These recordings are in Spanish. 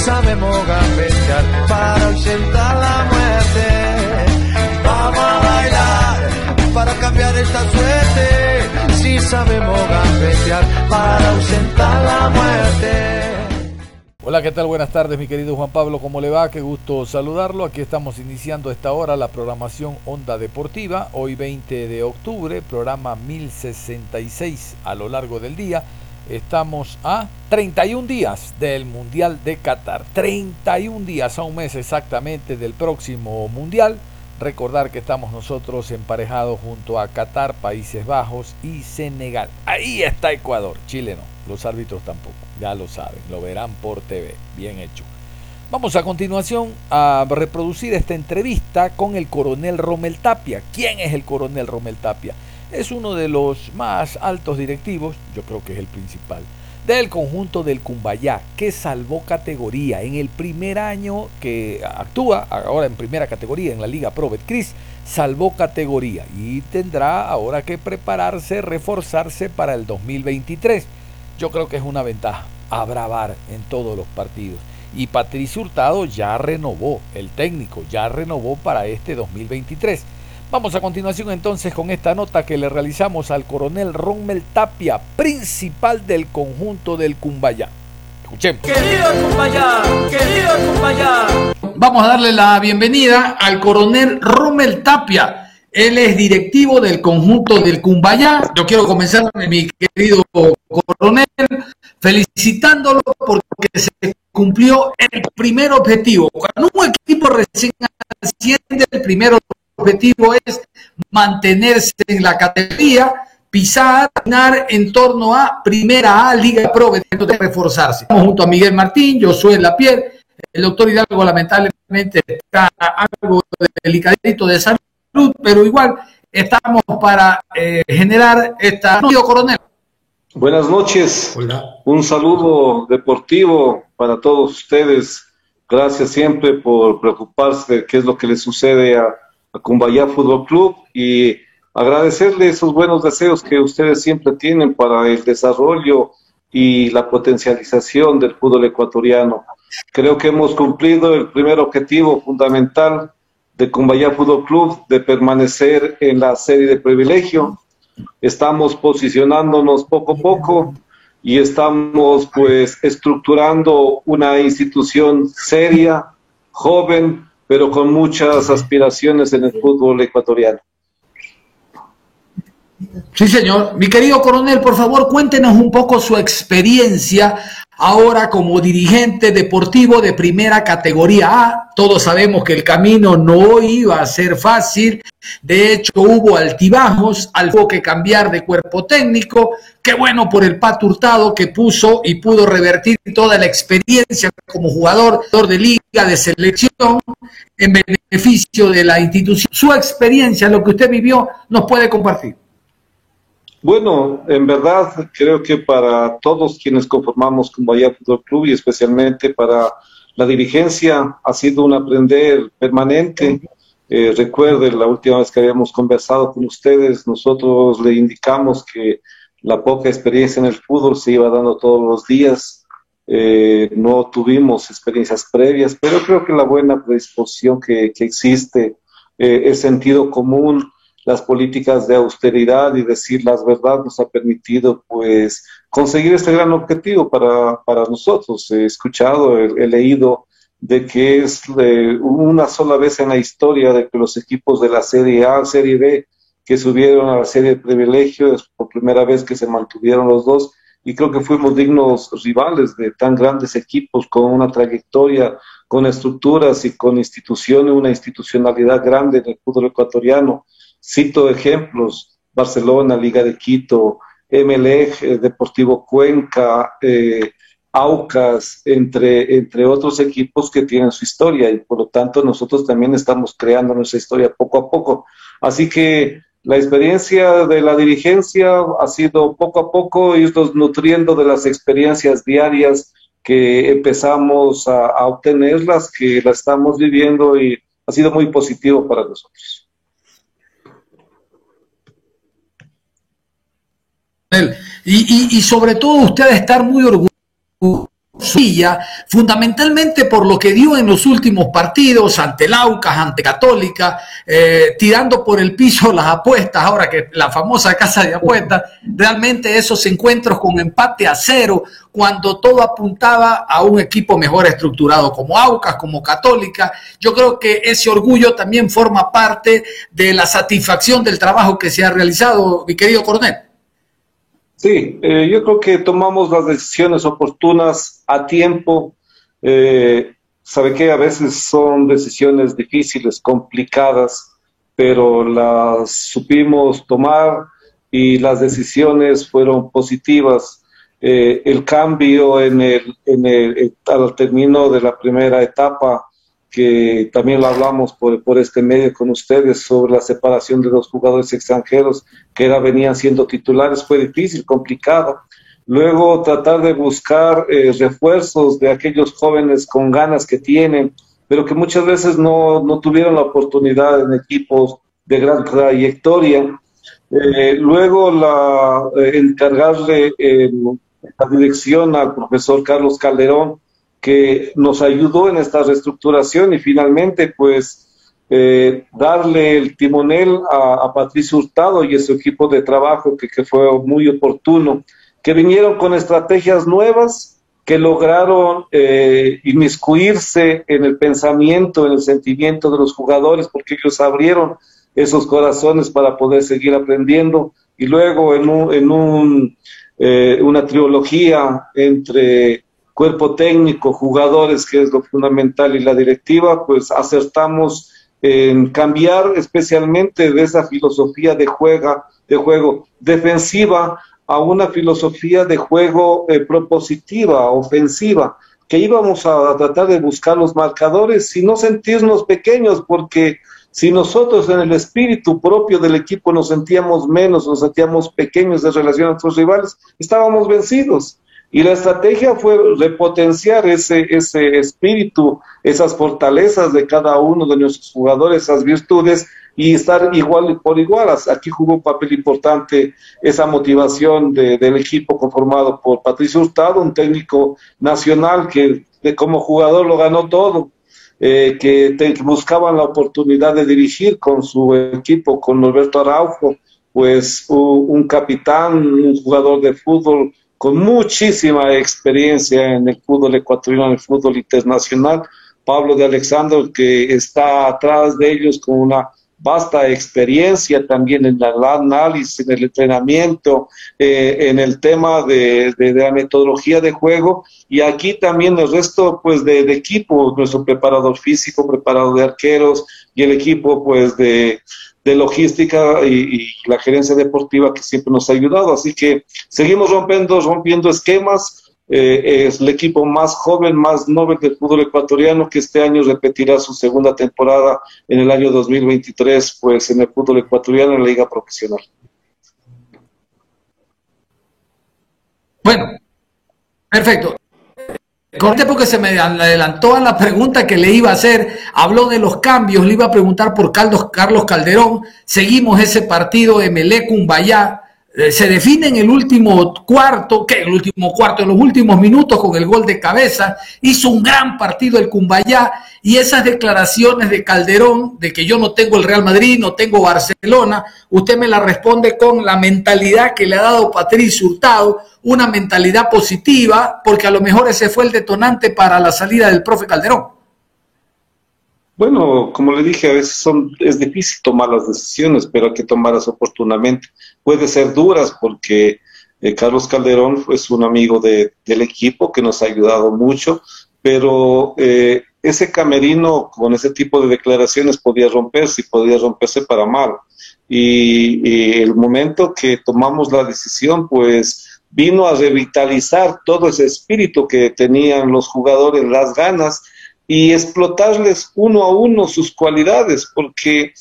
Sabemos gambetear para ausentar la muerte. Vamos a bailar para cambiar esta suerte. Si sabemos gambetear para ausentar la muerte. Hola, ¿qué tal? Buenas tardes, mi querido Juan Pablo, ¿cómo le va? Qué gusto saludarlo. Aquí estamos iniciando esta hora la programación Onda Deportiva, hoy 20 de octubre, programa 1066 a lo largo del día. Estamos a 31 días del Mundial de Qatar. 31 días a un mes exactamente del próximo Mundial. Recordar que estamos nosotros emparejados junto a Qatar, Países Bajos y Senegal. Ahí está Ecuador. Chile no. Los árbitros tampoco. Ya lo saben. Lo verán por TV. Bien hecho. Vamos a continuación a reproducir esta entrevista con el coronel Romel Tapia. ¿Quién es el coronel Romel Tapia? Es uno de los más altos directivos, yo creo que es el principal, del conjunto del Cumbayá, que salvó categoría en el primer año que actúa, ahora en primera categoría en la Liga Pro Betcris, salvó categoría y tendrá ahora que prepararse, reforzarse para el 2023. Yo creo que es una ventaja, abravar en todos los partidos. Y Patricio Hurtado ya renovó, el técnico ya renovó para este 2023. Vamos a continuación entonces con esta nota que le realizamos al coronel Rommel Tapia, principal del conjunto del Cumbayá. Escuchemos. Querido Cumbayá, querido Cumbayá. Vamos a darle la bienvenida al coronel Rommel Tapia. Él es directivo del conjunto del Cumbayá. Yo quiero comenzar, mi querido coronel, felicitándolo porque se cumplió el primer objetivo. Cuando un equipo recién asciende, el primer objetivo es mantenerse en la categoría, pisar, ganar en torno a Primera A, Liga Pro, de reforzarse. Estamos junto a Miguel Martín, yo soy La Piel, el doctor Hidalgo lamentablemente está algo delicadito de salud, pero igual estamos para eh, generar esta... coronel. Buenas noches. Hola. Un saludo deportivo para todos ustedes. Gracias siempre por preocuparse de qué es lo que le sucede a a Cumbayá Fútbol Club y agradecerle esos buenos deseos que ustedes siempre tienen para el desarrollo y la potencialización del fútbol ecuatoriano. Creo que hemos cumplido el primer objetivo fundamental de Cumbayá Fútbol Club de permanecer en la serie de privilegio. Estamos posicionándonos poco a poco y estamos pues estructurando una institución seria, joven, pero con muchas aspiraciones en el fútbol ecuatoriano. Sí, señor. Mi querido coronel, por favor, cuéntenos un poco su experiencia ahora como dirigente deportivo de primera categoría A. Todos sabemos que el camino no iba a ser fácil. De hecho, hubo altibajos, algo que cambiar de cuerpo técnico. Qué bueno por el Pato Hurtado que puso y pudo revertir toda la experiencia como jugador de liga, de selección, en beneficio de la institución. Su experiencia, lo que usted vivió, nos puede compartir. Bueno, en verdad creo que para todos quienes conformamos como Bahía Fútbol Club y especialmente para la dirigencia ha sido un aprender permanente. Eh, recuerden, la última vez que habíamos conversado con ustedes, nosotros le indicamos que la poca experiencia en el fútbol se iba dando todos los días. Eh, no tuvimos experiencias previas, pero creo que la buena predisposición que, que existe, eh, el sentido común, las políticas de austeridad y decir las verdades nos ha permitido pues conseguir este gran objetivo para, para nosotros. He escuchado, he, leído de que es una sola vez en la historia de que los equipos de la Serie A, Serie B, que subieron a la Serie de Privilegios, por primera vez que se mantuvieron los dos, y creo que fuimos dignos rivales de tan grandes equipos con una trayectoria, con estructuras y con instituciones, una institucionalidad grande en el fútbol ecuatoriano. Cito ejemplos, Barcelona, Liga de Quito, MLEG, eh, Deportivo Cuenca, eh, Aucas, entre, entre otros equipos que tienen su historia y por lo tanto nosotros también estamos creando nuestra historia poco a poco. Así que la experiencia de la dirigencia ha sido poco a poco irnos nutriendo de las experiencias diarias que empezamos a, a obtenerlas, que la estamos viviendo y ha sido muy positivo para nosotros. Y, sobre todo usted estar muy orgulloso fundamentalmente por lo que dio en los últimos partidos ante Laucas, ante Católica, eh, tirando por el piso las apuestas, ahora que la famosa casa de apuestas, realmente esos encuentros con empate a cero, cuando todo apuntaba a un equipo mejor estructurado como Aucas, como Católica, yo creo que ese orgullo también forma parte de la satisfacción del trabajo que se ha realizado, mi querido coronel. Sí, eh, yo creo que tomamos las decisiones oportunas a tiempo. Eh, sabe que a veces son decisiones difíciles, complicadas, pero las supimos tomar y las decisiones fueron positivas. Eh, el cambio en el, en el, al término de la primera etapa que también lo hablamos por, por, este medio con ustedes sobre la separación de los jugadores extranjeros que era, venían siendo titulares, fue difícil, complicado. Luego tratar de buscar eh, refuerzos de aquellos jóvenes con ganas que tienen, pero que muchas veces no, no tuvieron la oportunidad en equipos de gran trayectoria. Eh, luego la, eh, encargarle la dirección al profesor Carlos Calderón, que nos ayudó en esta reestructuración y finalmente pues eh, darle el timonel a, Patricio Hurtado y su equipo de trabajo que, que, fue muy oportuno, que vinieron con estrategias nuevas que lograron eh, inmiscuirse en el pensamiento, en el sentimiento de los jugadores, porque ellos abrieron esos corazones para poder seguir aprendiendo. Y luego en, un, en un, eh, una trilogía entre cuerpo técnico, jugadores, que es lo fundamental, y la directiva, pues acertamos en cambiar especialmente de esa filosofía de, juega, de juego defensiva a una filosofía de juego eh, propositiva, ofensiva, que íbamos a tratar de buscar los marcadores y no sentirnos pequeños, porque si nosotros en el espíritu propio del equipo nos sentíamos menos, nos sentíamos pequeños en relación a nuestros rivales, estábamos vencidos. Y la estrategia fue repotenciar ese, ese espíritu, esas fortalezas de cada uno de nuestros jugadores, esas virtudes y estar igual por igual. Aquí jugó un papel importante esa motivación del equipo conformado por Patricio Hurtado, un técnico nacional que de, como jugador lo ganó todo, eh, que buscaban la oportunidad de dirigir con su equipo, con Norberto Araujo, pues un capitán, un jugador de fútbol con muchísima experiencia en el fútbol ecuatoriano, en el fútbol internacional. Pablo de Alexandro, que está atrás de ellos con una vasta experiencia también en el análisis, en el entrenamiento, eh, en el tema de, la metodología de juego y aquí también el resto pues de, de, equipo, nuestro preparador físico, preparador de arqueros y el equipo pues de, de logística y, la gerencia deportiva que siempre nos ha ayudado. Así que seguimos rompiendo, rompiendo esquemas. Eh, es el equipo más joven, más noble del fútbol ecuatoriano que este año repetirá su segunda temporada en el año 2023, pues en el fútbol ecuatoriano en la liga profesional. Bueno, perfecto. Corte porque se me adelantó a la pregunta que le iba a hacer. Habló de los cambios, le iba a preguntar por Carlos, Calderón. Seguimos ese partido de Cumbayá eh, se define en el último cuarto, que el último cuarto, en los últimos minutos con el gol de cabeza, hizo un gran partido el Cumbayá y esas declaraciones de Calderón de que yo no tengo el Real Madrid, no tengo Barcelona, usted me la responde con la mentalidad que le ha dado Patricio Hurtado, una mentalidad positiva, porque a lo mejor ese fue el detonante para la salida del profe Calderón. Bueno, como le dije, a veces son, es difícil tomar las decisiones, pero hay que tomarlas oportunamente. Puede ser duras porque Eh, Carlos Calderón es un amigo del equipo que nos ha ayudado mucho, pero eh, ese camerino con ese tipo de declaraciones podía romperse y podía romperse para mal. Y, el momento que tomamos la decisión, pues vino a revitalizar todo ese espíritu que tenían los jugadores, las ganas, y explotarles uno a uno sus cualidades, porque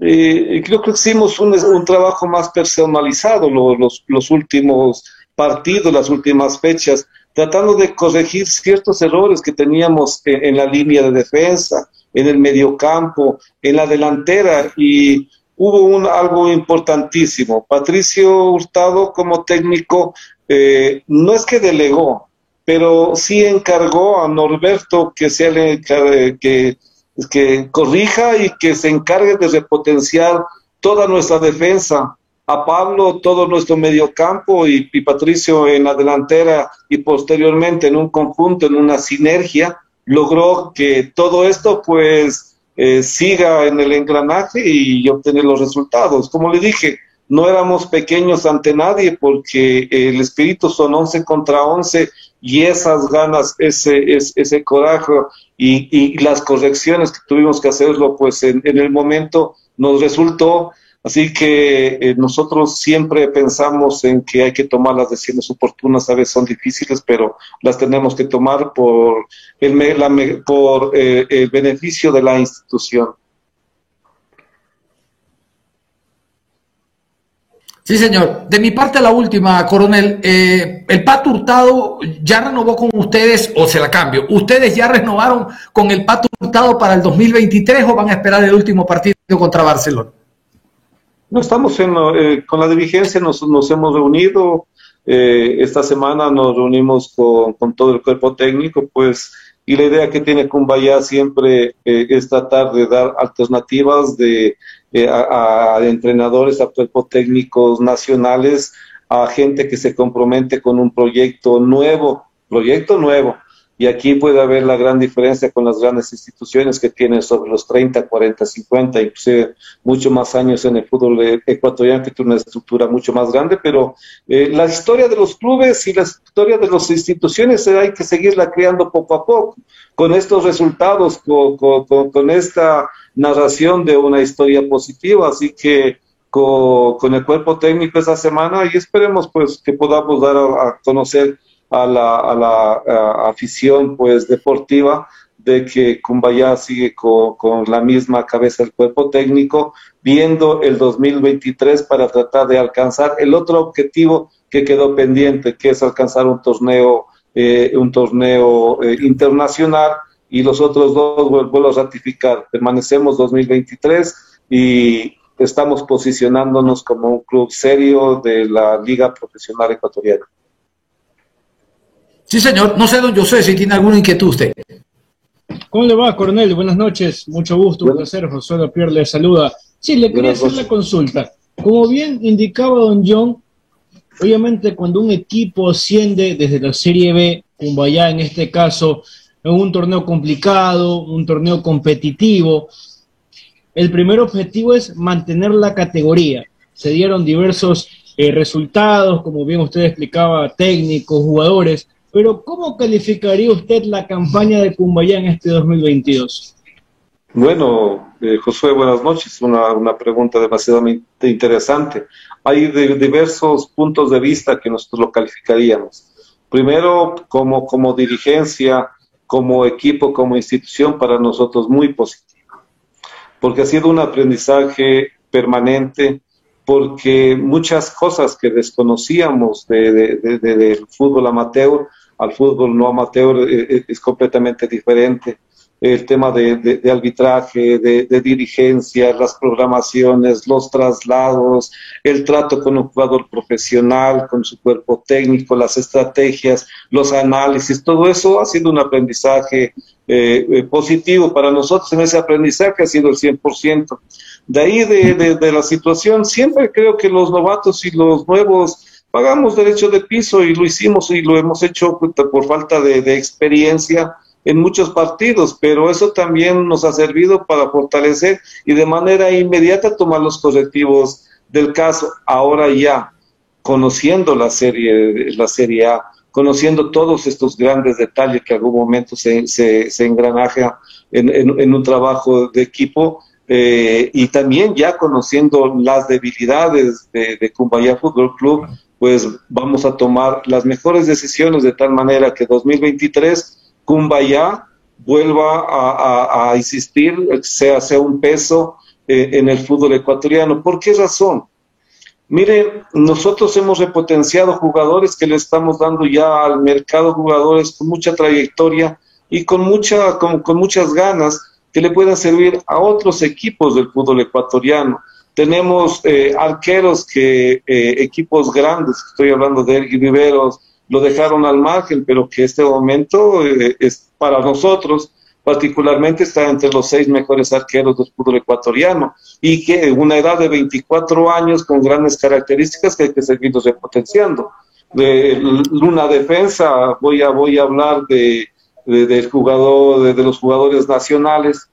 eh, creo que hicimos un, un, trabajo más personalizado los, los últimos partidos, las últimas fechas, tratando de corregir ciertos errores que teníamos en, la línea de defensa, en el mediocampo, en la delantera y hubo un, algo importantísimo. Patricio Hurtado como técnico eh, no es que delegó, pero sí encargó a Norberto que sea que, que corrija y que se encargue de repotenciar toda nuestra defensa a Pablo todo nuestro mediocampo y, y Patricio en la delantera y posteriormente en un conjunto, en una sinergia, logró que todo esto pues eh, siga en el engranaje y obtener los resultados. Como le dije, no éramos pequeños ante nadie porque el espíritu son 11 contra 11 y esas ganas, ese, ese, ese coraje y, y, las correcciones que tuvimos que hacerlo pues en, el momento nos resultó Así que eh, nosotros siempre pensamos en que hay que tomar las decisiones oportunas, a veces son difíciles, pero las tenemos que tomar por el, la, por, eh, el beneficio de la institución. Sí, señor. De mi parte, la última, coronel. Eh, el Pato Hurtado ya renovó con ustedes, o se la cambio. ¿Ustedes ya renovaron con el Pato Hurtado para el 2023 o van a esperar el último partido contra Barcelona? No estamos en, eh, con la dirigencia, nos, nos hemos reunido. Eh, esta semana nos reunimos con, todo el cuerpo técnico, pues, y la idea que tiene Cumbaya siempre eh, es tratar de dar alternativas de, eh, a, a, entrenadores, a cuerpos técnicos nacionales, a gente que se compromete con un proyecto nuevo, proyecto nuevo y aquí puede haber la gran diferencia con las grandes instituciones que tienen sobre los 30, 40, 50, inclusive mucho más años en el fútbol ecuatoriano, que tiene una estructura mucho más grande, pero eh, la historia de los clubes y la historia de las instituciones hay que seguirla creando poco a poco, con estos resultados, con, esta narración de una historia positiva, así que con, el cuerpo técnico esa semana y esperemos pues que podamos dar a conocer a la, a la a afición pues deportiva de que Cumbayá sigue con, con, la misma cabeza del cuerpo técnico, viendo el 2023 para tratar de alcanzar el otro objetivo que quedó pendiente, que es alcanzar un torneo, eh, un torneo eh, internacional y los otros dos vuelvo a ratificar. Permanecemos 2023 y estamos posicionándonos como un club serio de la Liga Profesional Ecuatoriana. Sí, señor. No sé, don José, si tiene alguna inquietud usted. ¿Cómo le va, coronel? Buenas noches. Mucho gusto, un placer. José Pierre le saluda. Sí, le quería hacer la consulta. Como bien indicaba don John, obviamente cuando un equipo asciende desde la Serie B, Cumbayá en este caso, en un torneo complicado, un torneo competitivo, el primer objetivo es mantener la categoría. Se dieron diversos eh, resultados, como bien usted explicaba, técnicos, jugadores, pero ¿cómo calificaría usted la campaña de Cumbayá en este 2022? Bueno, eh, Josué, buenas noches. Una, una pregunta demasiado interesante. Hay diversos puntos de vista que nosotros lo calificaríamos. Primero, como, como dirigencia, como equipo, como institución, para nosotros muy positivo, porque ha sido un aprendizaje permanente, porque muchas cosas que desconocíamos de, de, de, del fútbol amateur al fútbol no amateur eh, eh, es completamente diferente. El tema de, arbitraje, de, de, dirigencia, las programaciones, los traslados, el trato con un jugador profesional, con su cuerpo técnico, las estrategias, los análisis, todo eso ha sido un aprendizaje eh, positivo para nosotros. En ese aprendizaje ha sido el 100%. De ahí de la situación, siempre creo que los novatos y los nuevos pagamos derecho de piso y lo hicimos y lo hemos hecho por falta de, de, experiencia en muchos partidos, pero eso también nos ha servido para fortalecer y de manera inmediata tomar los correctivos del caso. Ahora ya, conociendo la serie, la serie A, conociendo todos estos grandes detalles que algún momento se, se, se engranaja en, en, un trabajo de equipo eh, y también ya conociendo las debilidades de, de Cumbaya Fútbol Club, pues vamos a tomar las mejores decisiones de tal manera que 2023 Cumbaya vuelva a, a, insistir, sea, sea un peso eh, en el fútbol ecuatoriano. ¿Por qué razón? Mire, nosotros hemos repotenciado jugadores que le estamos dando ya al mercado, jugadores con mucha trayectoria y con, mucha, con muchas ganas que le puedan servir a otros equipos del fútbol ecuatoriano. Tenemos eh, arqueros que eh, equipos grandes, estoy hablando de Ergui Riveros, lo dejaron al margen, pero que este momento eh, es para nosotros particularmente está entre los seis mejores arqueros del fútbol ecuatoriano y que en una edad de 24 años con grandes características que hay que seguirlos repotenciando. De una defensa, voy a, voy a hablar de, del jugador, de, los jugadores nacionales,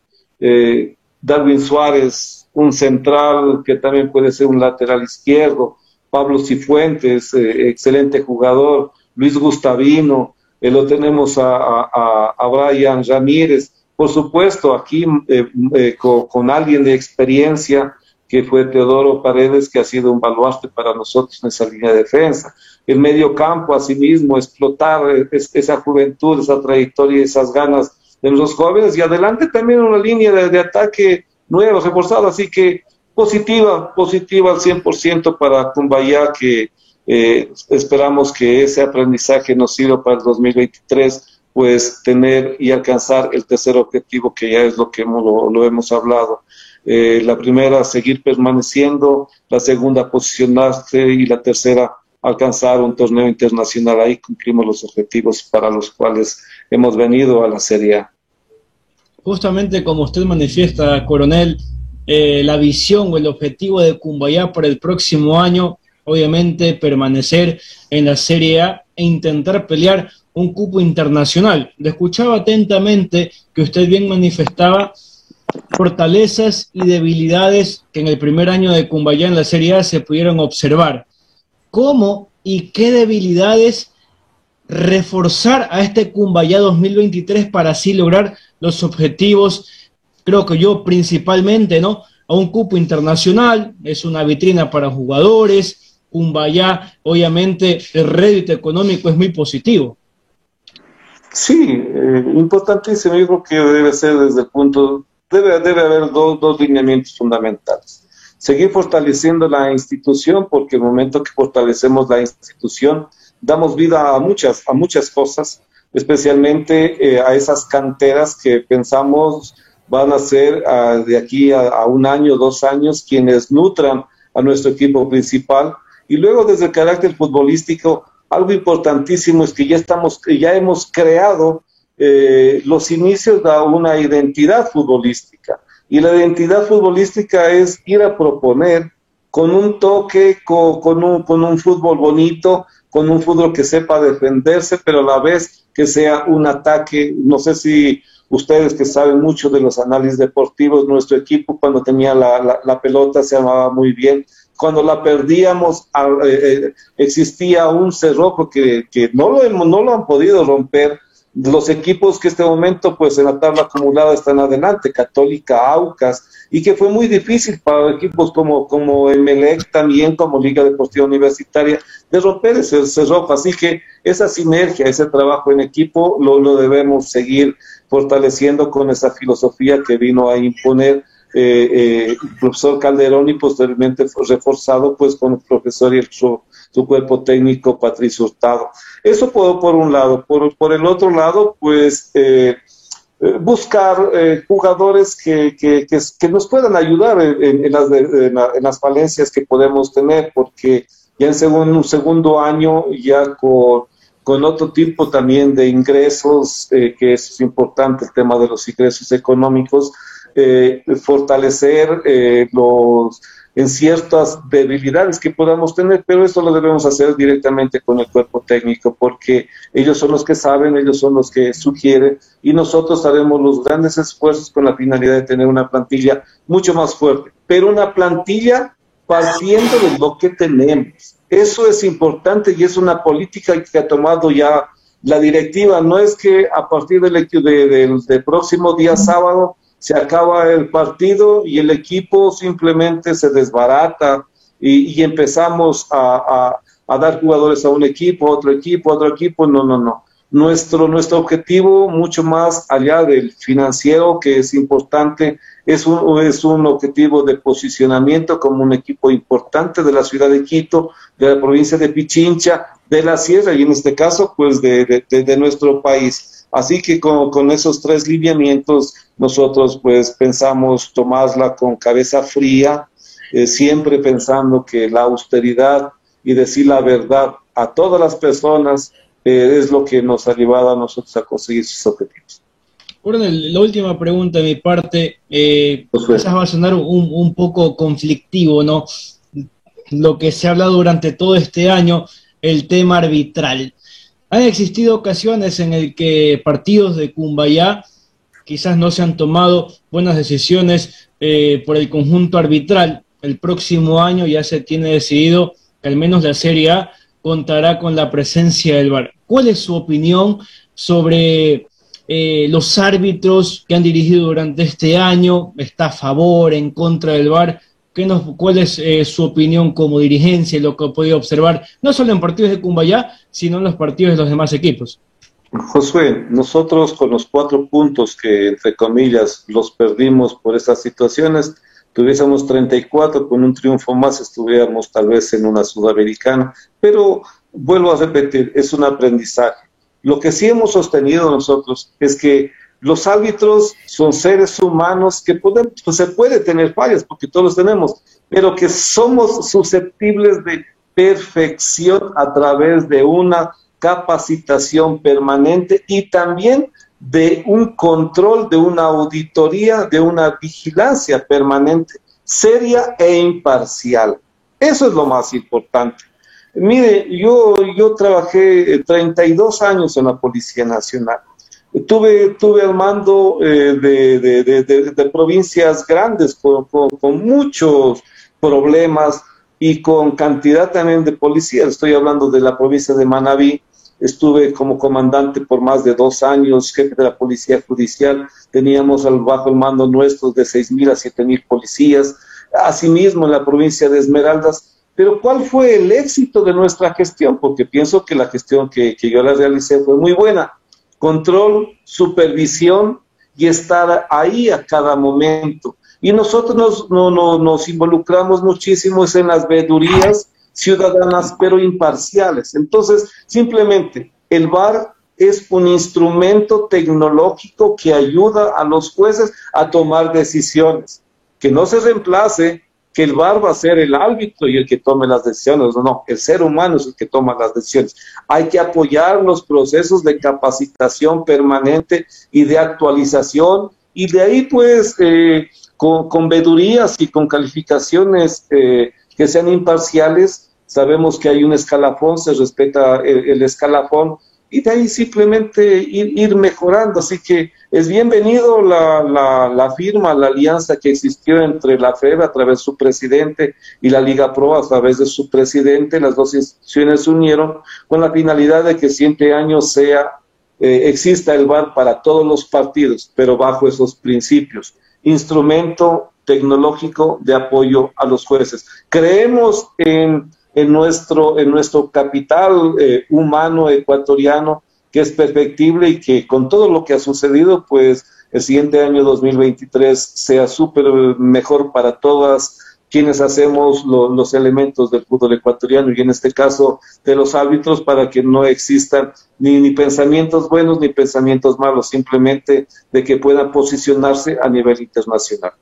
Darwin Suárez, un central que también puede ser un lateral izquierdo, Pablo Cifuentes, eh, excelente jugador, Luis Gustavino, eh, lo tenemos a, Brian Ramírez, por supuesto aquí eh, con, alguien de experiencia que fue Teodoro Paredes, que ha sido un baluarte para nosotros en esa línea de defensa. El medio campo, asimismo, explotar esa juventud, esa trayectoria, esas ganas de los jóvenes y adelante también una línea de ataque nueva, reforzada, así que positiva, positiva al 100% para Cumbaya, que eh, esperamos que ese aprendizaje nos sirva para el 2023, pues tener y alcanzar el tercer objetivo, que ya es lo que hemos, lo, hemos hablado. Eh, la primera, seguir permaneciendo, la segunda, posicionarse y la tercera, alcanzar un torneo internacional. Ahí cumplimos los objetivos para los cuales hemos venido a la Serie A justamente como usted manifiesta, coronel, eh, la visión o el objetivo de Cumbayá para el próximo año, obviamente permanecer en la Serie A e intentar pelear un cupo internacional. Le escuchaba atentamente que usted bien manifestaba fortalezas y debilidades que en el primer año de Cumbayá en la Serie A se pudieron observar. ¿Cómo y qué debilidades reforzar a este Cumbayá 2023 para así lograr los objetivos, creo que yo principalmente, ¿no? A un cupo internacional, es una vitrina para jugadores, Cumbayá, obviamente el rédito económico es muy positivo. Sí, eh, importantísimo, yo creo que debe ser desde el punto, debe, debe haber dos, dos lineamientos fundamentales. Seguir fortaleciendo la institución, porque el momento que fortalecemos la institución, damos vida a muchas, a muchas cosas, especialmente eh, a esas canteras que pensamos van a ser uh, de aquí a, un año, dos años, quienes nutran a nuestro equipo principal. Y luego desde el carácter futbolístico, algo importantísimo es que ya estamos, ya hemos creado eh, los inicios de una identidad futbolística. Y la identidad futbolística es ir a proponer con un toque, con, un, con un fútbol bonito, con un fútbol que sepa defenderse, pero a la vez que sea un ataque. No sé si ustedes que saben mucho de los análisis deportivos, nuestro equipo cuando tenía la, la, pelota se armaba muy bien. Cuando la perdíamos, eh, eh, existía un cerrojo que, que no, lo no lo han podido romper los equipos que este momento pues en la tabla acumulada están adelante, Católica, Aucas, y que fue muy difícil para equipos como, como también, como Liga Deportiva Universitaria, de romper ese cerrojo. Así que esa sinergia, ese trabajo en equipo, lo, lo debemos seguir fortaleciendo con esa filosofía que vino a imponer eh, eh, el profesor Calderón y posteriormente fue reforzado pues con el profesor y el, su, su cuerpo técnico Patricio Hurtado. Eso por, por un lado. Por, por el otro lado, pues eh buscar eh, jugadores que, que, que, nos puedan ayudar en, en, las en, la, en, las falencias que podemos tener, porque ya en segundo, un segundo año, ya con, con otro tipo también de ingresos, eh, que es importante el tema de los ingresos económicos, eh, fortalecer eh, los en ciertas debilidades que podamos tener, pero eso lo debemos hacer directamente con el cuerpo técnico, porque ellos son los que saben, ellos son los que sugieren, y nosotros haremos los grandes esfuerzos con la finalidad de tener una plantilla mucho más fuerte, pero una plantilla partiendo de lo que tenemos. Eso es importante y es una política que ha tomado ya la directiva. No es que a partir del, del próximo día sábado se acaba el partido y el equipo simplemente se desbarata y, empezamos a, dar jugadores a un equipo, a otro equipo, a otro equipo. No, no, no. Nuestro, nuestro objetivo, mucho más allá del financiero, que es importante, es un, es un objetivo de posicionamiento como un equipo importante de la ciudad de Quito, de la provincia de Pichincha, de la sierra y en este caso, pues de, de nuestro país. Así que con, esos tres lineamientos nosotros pues pensamos tomarla con cabeza fría, eh, siempre pensando que la austeridad y decir la verdad a todas las personas eh, es lo que nos ha llevado a nosotros a conseguir sus objetivos. la última pregunta de mi parte, eh, pues quizás va a sonar un, un, poco conflictivo, ¿no? Lo que se ha hablado durante todo este año, el tema arbitral. Han existido ocasiones en el que partidos de Cumbayá quizás no se han tomado buenas decisiones eh, por el conjunto arbitral. El próximo año ya se tiene decidido que al menos la Serie A contará con la presencia del VAR. ¿Cuál es su opinión sobre eh, los árbitros que han dirigido durante este año? ¿Está a favor, en contra del VAR? ¿Cuál es eh, su opinión como dirigencia y lo que ha podido observar, no solo en partidos de Cumbayá, sino en los partidos de los demás equipos? Josué, nosotros con los cuatro puntos que, entre comillas, los perdimos por estas situaciones, tuviésemos 34, con un triunfo más estuviéramos tal vez en una sudamericana, pero vuelvo a repetir, es un aprendizaje. Lo que sí hemos sostenido nosotros es que los árbitros son seres humanos que pues se puede tener fallas, porque todos tenemos, pero que somos susceptibles de perfección a través de una capacitación permanente y también de un control, de una auditoría, de una vigilancia permanente, seria e imparcial. Eso es lo más importante. Mire, yo, yo trabajé 32 años en la Policía Nacional tuve, tuve al mando eh, de, provincias grandes con, muchos problemas y con cantidad también de policías. Estoy hablando de la provincia de Manabí. Estuve como comandante por más de dos años, jefe de la policía judicial. Teníamos al, bajo el mando nuestro de seis mil a siete mil policías. Asimismo, en la provincia de Esmeraldas. Pero ¿cuál fue el éxito de nuestra gestión? Porque pienso que la gestión que, que yo la realicé fue muy buena control, supervisión y estar ahí a cada momento. Y nosotros nos, no, nos involucramos muchísimo en las veedurías ciudadanas, pero imparciales. Entonces, simplemente, el VAR es un instrumento tecnológico que ayuda a los jueces a tomar decisiones. Que no se reemplace que el VAR va a ser el árbitro y el que tome las decisiones. No, no, el ser humano es el que toma las decisiones. Hay que apoyar los procesos de capacitación permanente y de actualización y de ahí pues eh, con, con vedurías y con calificaciones eh, que sean imparciales. Sabemos que hay un escalafón, se respeta el escalafón y de ahí simplemente ir, mejorando. Así que es bienvenido la, la, firma, la alianza que existió entre la FEB a través de su presidente y la Liga Pro a través de su presidente. Las dos instituciones se unieron con la finalidad de que siete años sea, eh, exista el VAR para todos los partidos, pero bajo esos principios. Instrumento tecnológico de apoyo a los jueces. Creemos en en nuestro, en nuestro capital eh, humano ecuatoriano, que es perfectible y que con todo lo que ha sucedido, pues el siguiente año 2023 sea súper mejor para todas quienes hacemos los elementos del fútbol ecuatoriano y en este caso de los árbitros para que no existan ni, ni pensamientos buenos ni pensamientos malos, simplemente de que puedan posicionarse a nivel internacional.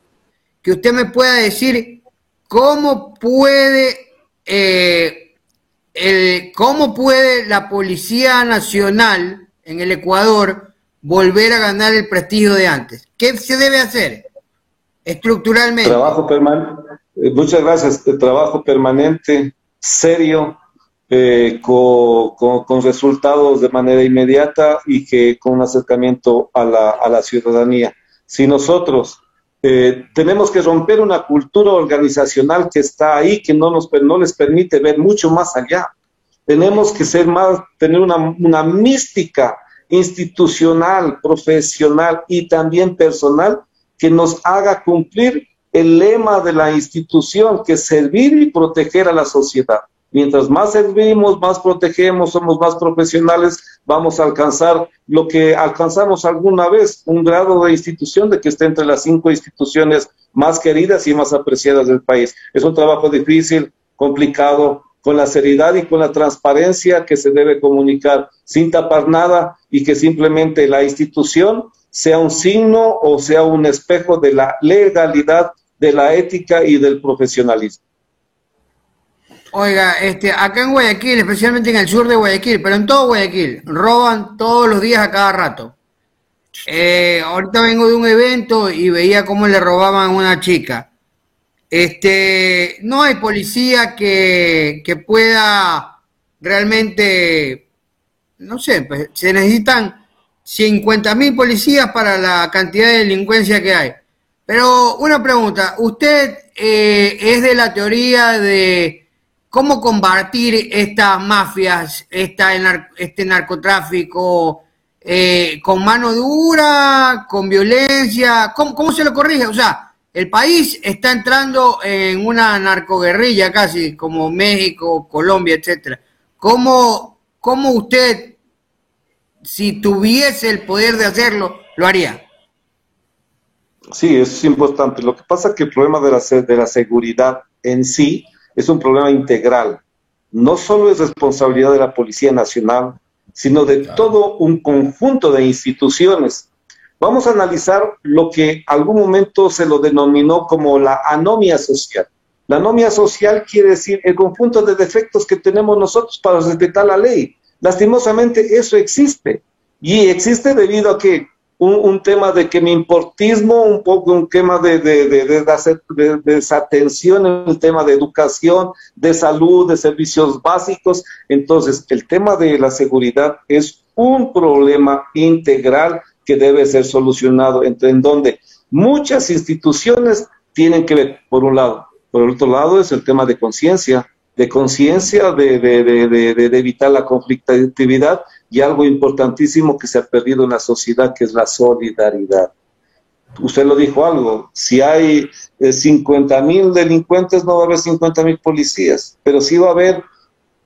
Que usted me pueda decir cómo puede eh, cómo puede la Policía Nacional en el Ecuador volver a ganar el prestigio de antes. ¿Qué se debe hacer estructuralmente? Trabajo permanente. Eh, muchas gracias. Trabajo permanente, serio, eh, con, resultados de manera inmediata y que con un acercamiento a la, a la ciudadanía. Si nosotros Eh, tenemos que romper una cultura organizacional que está ahí, que no, nos, no les permite ver mucho más allá. Tenemos que ser más, tener una, una mística institucional, profesional y también personal que nos haga cumplir el lema de la institución, que es servir y proteger a la sociedad. Mientras más servimos, más protegemos, somos más profesionales, vamos a alcanzar lo que alcanzamos alguna vez, un grado de institución de que esté entre las cinco instituciones más queridas y más apreciadas del país. Es un trabajo difícil, complicado, con la seriedad y con la transparencia que se debe comunicar, sin tapar nada y que simplemente la institución sea un signo o sea un espejo de la legalidad, de la ética y del profesionalismo. Oiga, este, acá en Guayaquil, especialmente en el sur de Guayaquil, pero en todo Guayaquil, roban todos los días a cada rato. Eh, ahorita vengo de un evento y veía cómo le robaban a una chica. Este, no hay policía que, que pueda realmente, no sé, pues, se necesitan 50 mil policías para la cantidad de delincuencia que hay. Pero una pregunta, ¿usted eh, es de la teoría de cómo combatir estas mafias, este narcotráfico, eh, con mano dura, con violencia, ¿Cómo, ¿cómo, se lo corrige? O sea, el país está entrando en una narcoguerrilla casi, como México, Colombia, etcétera. ¿Cómo, ¿Cómo usted, si tuviese el poder de hacerlo, lo haría? Sí, eso es importante. Lo que pasa es que el problema de la, de la seguridad en sí es un problema integral. No solo es responsabilidad de la Policía Nacional, sino de todo un conjunto de instituciones. Vamos a analizar lo que algún momento se lo denominó como la anomia social. La anomia social quiere decir el conjunto de defectos que tenemos nosotros para respetar la ley. Lastimosamente eso existe. Y existe debido a que un, tema de que mi importismo, un poco un tema de, de, de, desatención en el tema de educación, de salud, de servicios básicos. Entonces, el tema de la seguridad es un problema integral que debe ser solucionado, en donde muchas instituciones tienen que ver, por un lado. Por el otro lado es el tema de conciencia, de conciencia de, de, evitar la conflictividad y algo importantísimo que se ha perdido en la sociedad, que es la solidaridad. Usted lo dijo algo, si hay 50 eh, mil delincuentes no va a haber 50 mil policías, pero sí va a haber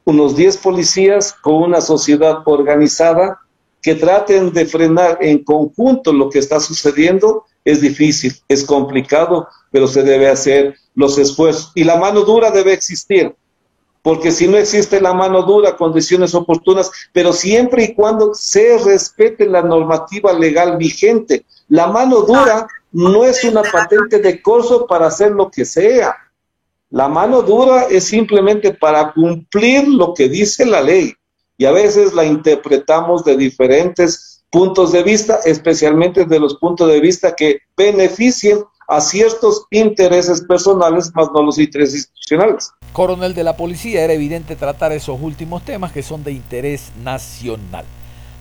unos 10 policías con una sociedad organizada que traten de frenar en conjunto lo que está sucediendo. Es difícil, es complicado, pero se debe hacer los esfuerzos. Y la mano dura debe existir porque si no existe la mano dura, condiciones oportunas, pero siempre y cuando se respete la normativa legal vigente. La mano dura no es una patente de corso para hacer lo que sea. La mano dura es simplemente para cumplir lo que dice la ley. Y a veces la interpretamos de diferentes puntos de vista, especialmente de los puntos de vista que beneficien a ciertos intereses personales, más no los intereses institucionales. Coronel de la Policía, era evidente tratar esos últimos temas que son de interés nacional.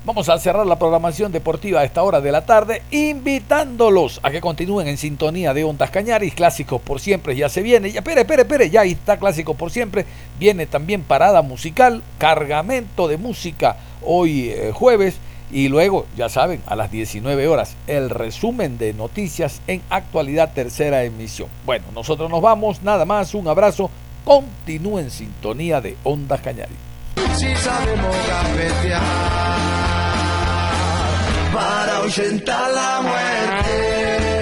Vamos a cerrar la programación deportiva a esta hora de la tarde, invitándolos a que continúen en sintonía de Ondas Cañaris, Clásicos por Siempre, ya se viene, ya, espere, espere, espere, ya está Clásicos por Siempre, viene también parada musical, cargamento de música hoy eh, jueves, y luego, ya saben, a las 19 horas, el resumen de noticias en actualidad tercera emisión. Bueno, nosotros nos vamos, nada más, un abrazo, continúen en sintonía de Ondas Cañari. Si sabemos para la muerte.